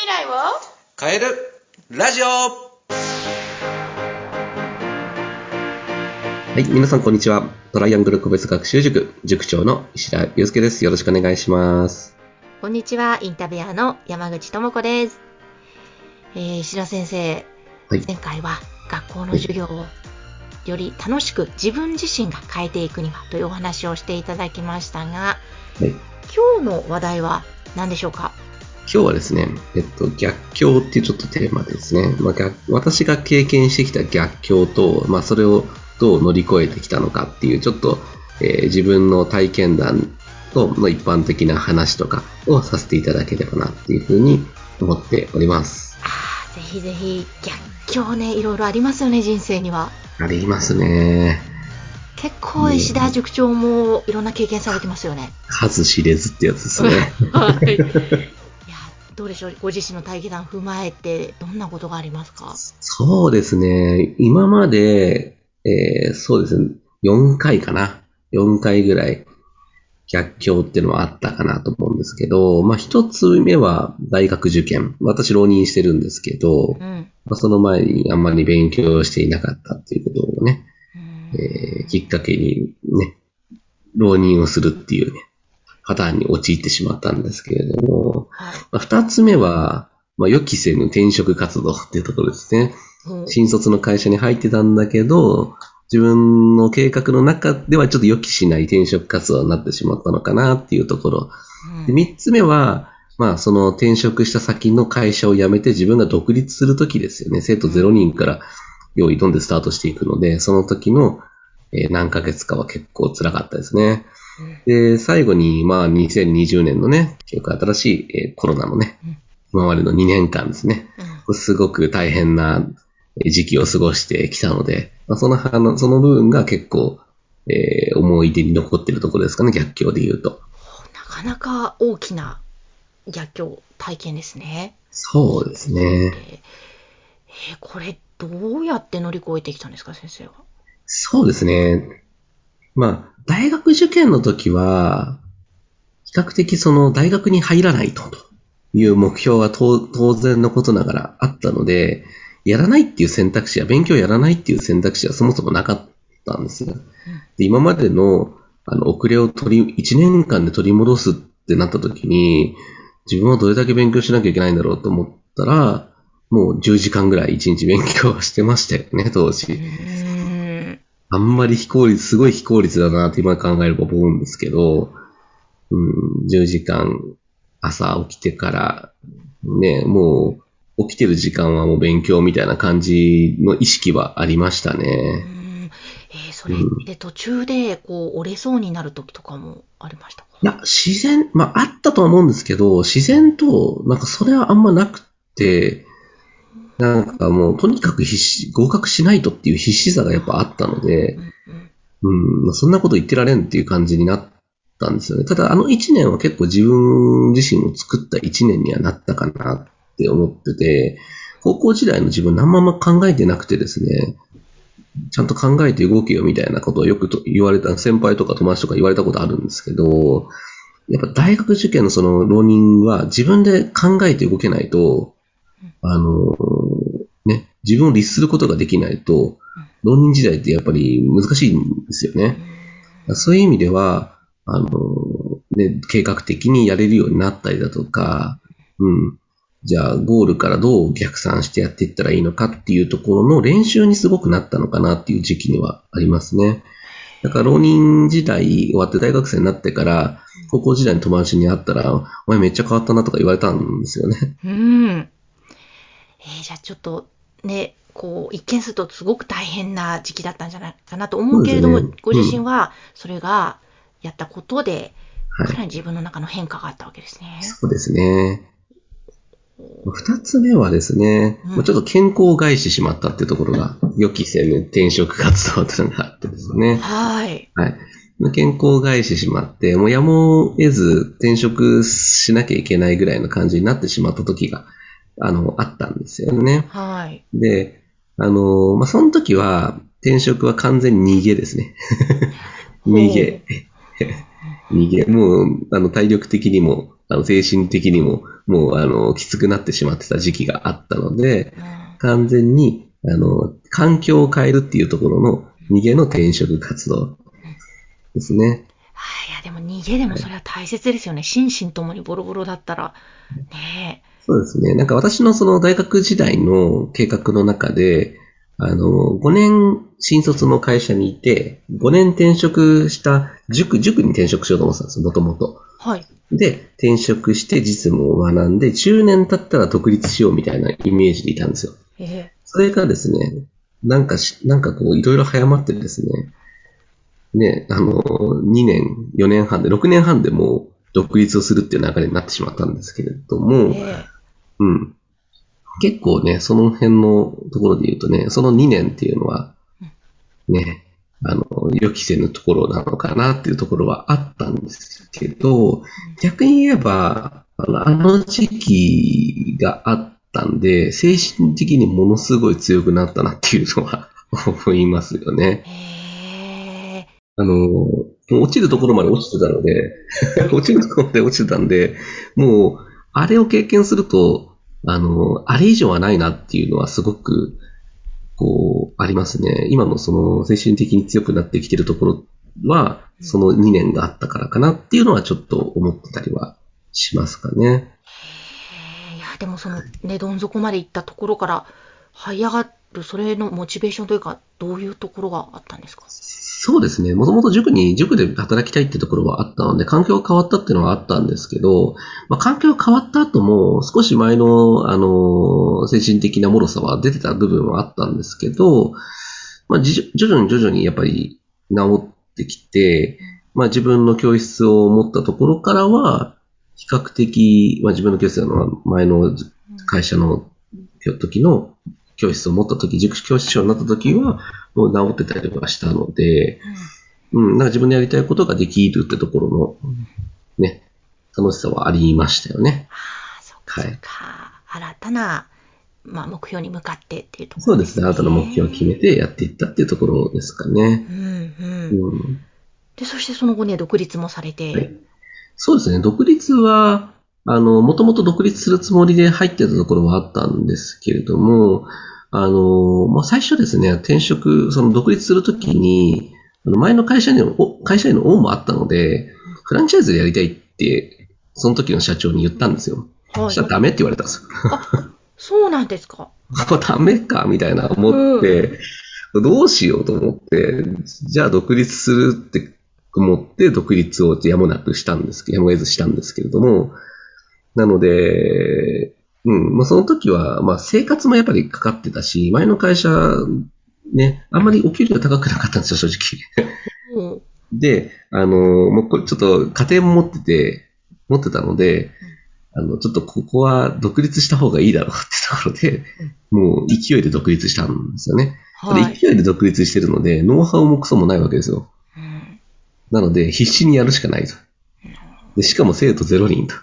未来を？変えるラジオはい、皆さんこんにちは。トライアングル個別学習塾、塾長の石田祐介です。よろしくお願いします。こんにちは、インタビュアーの山口智子です。えー、石田先生、はい前回は学校の授業をより楽しく自分自身が変えていくにはというお話をしていただきましたが、はい、今日の話題は何でしょうか？今日はですね、えっと、逆境っていうちょっとテーマですね。まあ、逆私が経験してきた逆境と、まあ、それをどう乗り越えてきたのかっていう、ちょっと、えー自分の体験談との一般的な話とかをさせていただければなっていうふうに思っております。あーぜひぜひ逆境ね、いろいろありますよね、人生には。ありますね。結構石田塾長もいろんな経験されてますよね。数知れずってやつですね。はい。どうでしょう、ご自身の体験談踏まえて、どんなことがありますか？そうですね。今まで、えーそうですね。4回かな。4回ぐらい逆境っていうのはあったかなと思うんですけど、まあ一つ目は大学受験。私浪人してるんですけど、うん。まあ、その前にあんまり勉強していなかったっていうことをね、うんえーきっかけにね、浪人をするっていうね、パターンに陥ってしまったんですけれども、はいまあ、二つ目は、まあ、予期せぬ転職活動っていうところですね。うん新卒の会社に入ってたんだけど、自分の計画の中ではちょっと予期しない転職活動になってしまったのかなっていうところ。で三つ目は、まあその転職した先の会社を辞めて自分が独立するときですよね。生徒0人から用意どんでスタートしていくので、その時の、えー何ヶ月かは結構辛かったですね。で、最後に、まあ2020年のね、結構新しい、えーコロナのねうん、今までの2年間ですね。うんすごく大変な時期を過ごしてきたので、まあ、そのあのその部分が結構、えー思い出に残ってるところですかね、逆境で言うと。なかなか大きな逆境体験ですね。そうですえーね。えーこれ、どうやって乗り越えてきたんですか、先生は？そうですね。まあ、大学受験の時は、比較的その大学に入らないと、いう目標は当当然のことながらあったので、やらないっていう選択肢や勉強やらないっていう選択肢はそもそもなかったんですよ。で今までのあの遅れを取り、1年間で取り戻すってなった時に、自分はどれだけ勉強しなきゃいけないんだろうと思ったら、もう10時間ぐらい1日勉強はしてましたよね、当時。あんまり非効率、すごい非効率だなって今考えれば思うんですけど、うん、10時間朝起きてから、ね、もう起きてる時間はもう勉強みたいな感じの意識はありましたうね。ん。えーそれって途中でこう折れそうになる時とかもありましたか？いや、自然、まああったとは思うんですけど、自然と、なんかそれはあんまなくって、なんかもうとにかく必死、合格しないとっていう必死さがやっぱあったので、うん、まあそんなこと言ってられんっていう感じになったんですよね。ただ、あの一年は結構自分自身を作った一年にはなったかなって思ってて、高校時代の自分何も考えてなくてですね、ちゃんと考えて動けよみたいなことをよくと言われた、先輩とか友達とか言われたことあるんですけど、やっぱ大学受験のその浪人は自分で考えて動けないと、あの、ね、自分を律することができないと、浪人時代ってやっぱり難しいんですよね。そういう意味では、あの、ね、計画的にやれるようになったりだとか、うん。じゃあ、ゴールからどう逆算してやっていったらいいのかっていうところの練習にすごくなったのかなっていう時期にはありますね。だから、浪人時代終わって大学生になってから、高校時代の友達に会ったら、お前めっちゃ変わったなとか言われたんですよね。うん。えーじゃあちょっとね、こう、一見するとすごく大変な時期だったんじゃないかなと思うけれども、そうですねご自身はそれがやったことで、はいかなり自分の中の変化があったわけですね。そうですね。二つ目はですね、うんまあちょっと健康を害してしまったっていうところが、予期せぬ転職活動っていうのがあってですね。はい。はい。健康を害してしまって、もうやむを得ず転職しなきゃいけないぐらいの感じになってしまった時が、あの、あったんですよね。はい。で、あの、まあ、その時は、転職は完全に逃げですね。逃げ。逃げ。もう、あの、体力的にも、あの、精神的にも、もう、あの、きつくなってしまってた時期があったので、うん完全に、あの、環境を変えるっていうところの逃げの転職活動ですね。はい、いや、でも逃げでもそれは大切ですよね。心身ともにボロボロだったら。ねそうですね。なんか私のその大学時代の計画の中で、あの、5年新卒の会社にいて、5年転職した塾、塾に転職しようと思ってたんですよ、もともと。え。はい。で、転職して実務を学んで、10年経ったら独立しようみたいなイメージでいたんですよ。えそれがですね、なんかし、なんかこう、いろいろ早まってですね、ね、あの、2年、4年半で、6年半でもう独立をするっていう流れになってしまったんですけれどえ。も、えうん。結構ね、その辺のところで言うとね、その2年っていうのは、ね、あの、予期せぬところなのかなっていうところはあったんですけど、逆に言えば、あのあの時期があったんで、精神的にものすごい強くなったなっていうのは 思いますよね。あの、落ちるところまで落ちてたので、落ちるところまで落ちてたんで、もう、あれを経験すると、あの、あれ以上はないなっていうのはすごく、こう、ありますね。今のその精神的に強くなってきてるところは、その2年があったからかなっていうのはちょっと思ってたりはしますかね。ええいや、でもそのね、どん底まで行ったところから、這い上がる、それのモチベーションというか、どういうところがあったんですか？そうですね。もともと塾に、塾で働きたいってところはあったので、環境が変わったっていうのはあったんですけど、まあ、環境が変わった後も、少し前の、あの、精神的な脆さは出てた部分はあったんですけど、まあ、じ徐々に徐々にやっぱり治ってきて、まあ、自分の教室を持ったところからは、比較的、まあ、自分の教室の前の会社の時の教室を持った時、塾教師長になった時は、もう治ってたりはしたので、うん、なんか自分のやりたいことができるってところの、ね、楽しさはありましたよね。ああ、そっかはい。新たな、まあ、目標に向かってっていうところそうですね。新たな目標を決めてやっていったっていうところですかね。うんうん。うん。で、そしてその後ね、独立もされて、はいそうですね。独立は、あの、もともと独立するつもりで入ってたところはあったんですけれども、あの、まあ、最初ですね、転職、その独立するときに、前の会社に会社員の恩もあったので、フランチャイズでやりたいって、その時の社長に言ったんですよ。はいそしたらダメって言われたんですよ。そうなんですか？ダメかみたいな思って、どうしようと思って、じゃあ独立するって思って独立をやむなくしたんですけど、やむを得ずしたんですけれども、なので、うん、まあ、その時は、まあ、生活もやっぱりかかってたし、前の会社、ね、あんまりお給料高くなかったんですよ、正直。もうで、あの、もうこれちょっと家庭も持ってて、持ってたので、あの、ちょっとここは独立した方がいいだろうってところで、もう勢いで独立したんですよね。はい。で勢いで独立してるので、ノウハウもクソもないわけですよ。うんなので、必死にやるしかないと。でしかも生徒0人と、うん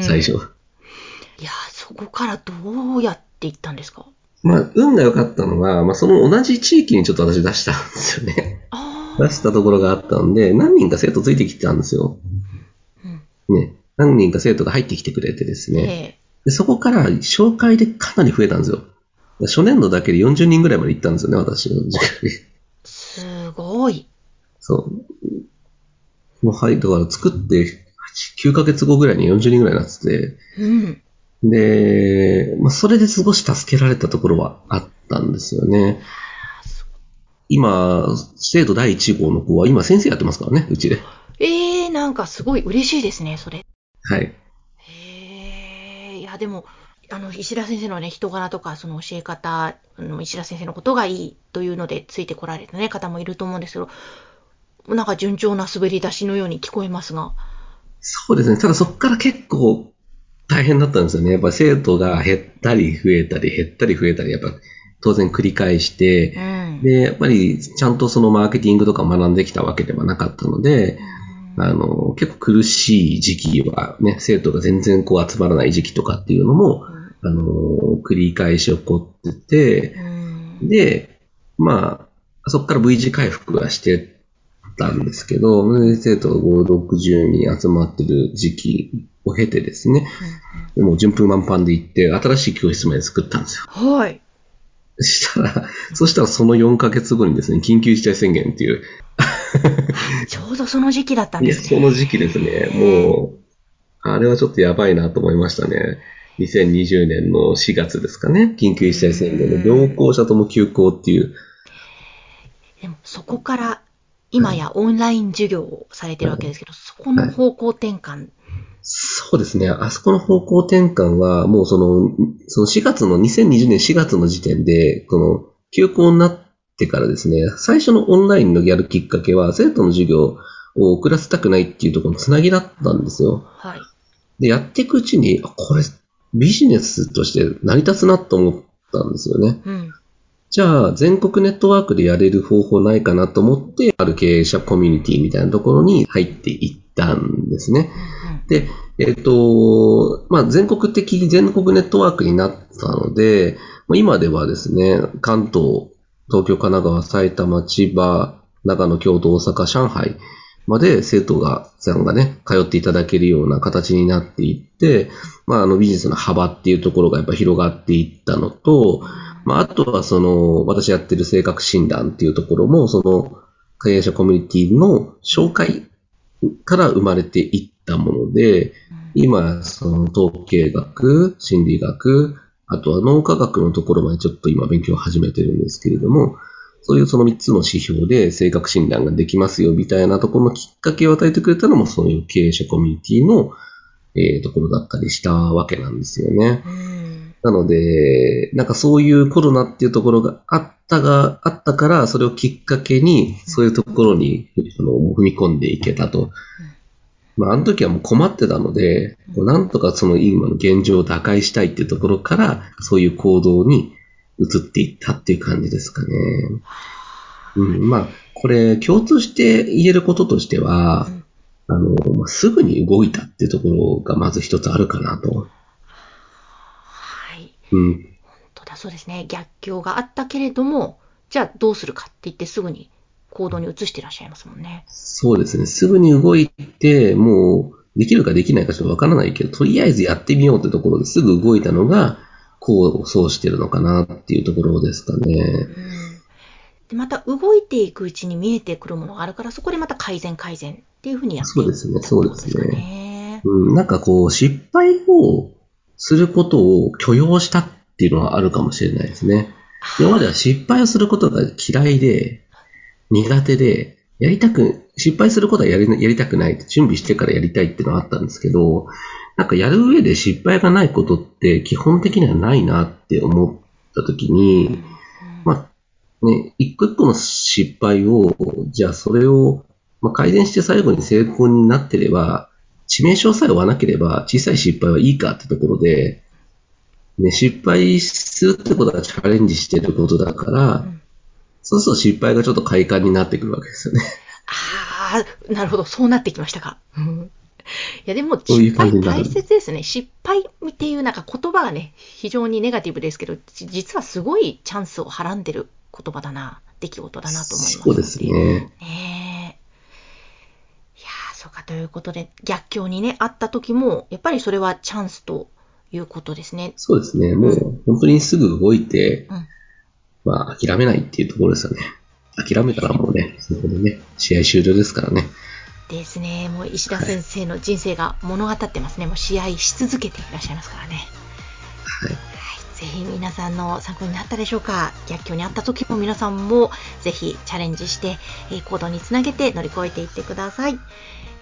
最初。いや、そこからどうやっていったんですか？まあ、運が良かったのは、まあ、その同じ地域にちょっと私出したんですよね。出したところがあったんで、何人か生徒ついてきてたんですよ。うんね。何人か生徒が入ってきてくれてですね。ええでそこから紹介でかなり増えたんですよ。初年度だけで40人ぐらいまで行ったんですよね、私の塾に。すごい。そう。もうはい、だから作って8 9ヶ月後ぐらいに40人ぐらいになってて、うん。で、まあ、それで少し助けられたところはあったんですよね。今、生徒第1号の子は今先生やってますからね、うちで。ええなんかすごい嬉しいですね、それ。はい。へえ、いや、でも、あの、石田先生のね、人柄とか、その教え方、あの石田先生のことがいいというので、ついてこられたね、方もいると思うんですけど、なんか順調な滑り出しのように聞こえますが。そうですね。ただそこから結構大変だったんですよね。やっぱ生徒が減ったり増えたり減ったり増えたり、やっぱ当然繰り返してう、ん。で、やっぱりちゃんとそのマーケティングとか学んできたわけではなかったので、あの、結構苦しい時期はね、生徒が全然こう集まらない時期とかっていうのも、あの、繰り返し起こってて、うん。で、まあ、そこから V 字回復はしてたんですけど、生徒が5、60人集まってる時期を経てですね、でもう順風満帆で行って、新しい教室まで作ったんですよ。はい。そしたら、そしたらその4ヶ月後にですね、緊急事態宣言っていう、ちょうどその時期だったんですね。その時期ですね、もう、あれはちょっとやばいなと思いましたね。2020年の4月ですかね、緊急事態宣言で、両校舎とも休校っていう、でもそこから今やオンライン授業をされてるわけですけど、そこの方向転換。そうですね。あそこの方向転換は、もうその、その4月の、2020年4月の時点で、この、休校になってからですね、最初のオンラインのやるきっかけは、生徒の授業を遅らせたくないっていうところのつなぎだったんですよ。はい。で、やっていくうちに、あ、これ、ビジネスとして成り立つなと思ったんですよね。うん。じゃあ、全国ネットワークでやれる方法ないかなと思って、ある経営者コミュニティみたいなところに入っていったんですね。で、えっ、と、まあ、全国的、全国ネットワークになったので、まあ今ではですね、関東、東京、神奈川、埼玉、千葉、長野、京都、大阪、上海まで生徒が、さんがね、通っていただけるような形になっていって、まあ、あのビジネスの幅っていうところがやっぱ広がっていったのと、まあ、あとはその、私やってる性格診断っていうところも、その、経営者コミュニティの紹介から生まれていったもので、今、その統計学、心理学、あとは脳科学のところまでちょっと今勉強を始めてるんですけれども、そういうその3つの指標で性格診断ができますよみたいなところのきっかけを与えてくれたのもそういう経営者コミュニティの、えーところだったりしたわけなんですよね。うん。なので、なんかそういうコロナっていうところがあったが、あったから、それをきっかけに、そういうところにあの踏み込んでいけたと。まあ、あの時はもう困ってたので、こうなんとかその今の現状を打開したいっていうところから、そういう行動に移っていったっていう感じですかね。うん、まあ、これ共通して言えることとしては、あの、まあ、すぐに動いたっていうところがまず一つあるかなと。はい。うん。本当だ、そうですね。逆境があったけれども、じゃあどうするかって言ってすぐに行動に移してらっしゃいますもんね。そうですね。すぐに動いて、もう、できるかできないかちょっとわからないけど、とりあえずやってみようってところですぐ動いたのが、こう、そうしてるのかなっていうところですかね。うん。で、また動いていくうちに見えてくるものがあるから、そこでまた改善改善っていうふうにやっていそうですねそうですね。うん、なんかこう、失敗をすることを許容したっていうのはあるかもしれないですね。今までは失敗をすることが嫌いで、苦手で、やりたく、失敗することはやりやりたくない、準備してからやりたいっていうのはあったんですけど、なんかやる上で失敗がないことって基本的にはないなって思ったときに、まあ、ね、一個一個の失敗を、じゃあそれを、まあ、改善して最後に成功になってれば、致命傷さえ負わなければ小さい失敗はいいかってところで、ね、失敗するってことはチャレンジしてることだから、んそうすると失敗がちょっと快感になってくるわけですよね。ああ、なるほど、そうなってきましたか。うんいや、でも、失敗大切ですね。失敗っていうなんか言葉がね、非常にネガティブですけど、じ実はすごいチャンスをはらんでる言葉だな、出来事だなと思います。そうですね。ねえ。そうか、ということで、逆境にね、あった時も、やっぱりそれはチャンスということですね。そうですね。もう本当にすぐ動いて、うんまあ諦めないっていうところですよね。諦めたらもうね、そこでね、試合終了ですからね。ですね。もう石田先生の人生が物語ってますね。もう試合し続けていらっしゃいますからね。はい。ぜひ皆さんの参考になったでしょうか逆境にあった時も皆さんもぜひチャレンジして、えー行動につなげて乗り越えていってください。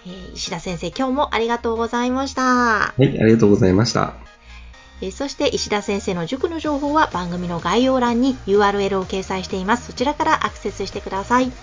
えー石田先生、今日もありがとうございました。はい、ありがとうございました。えーそして石田先生の塾の情報は番組の概要欄に URL を掲載しています。そちらからアクセスしてください。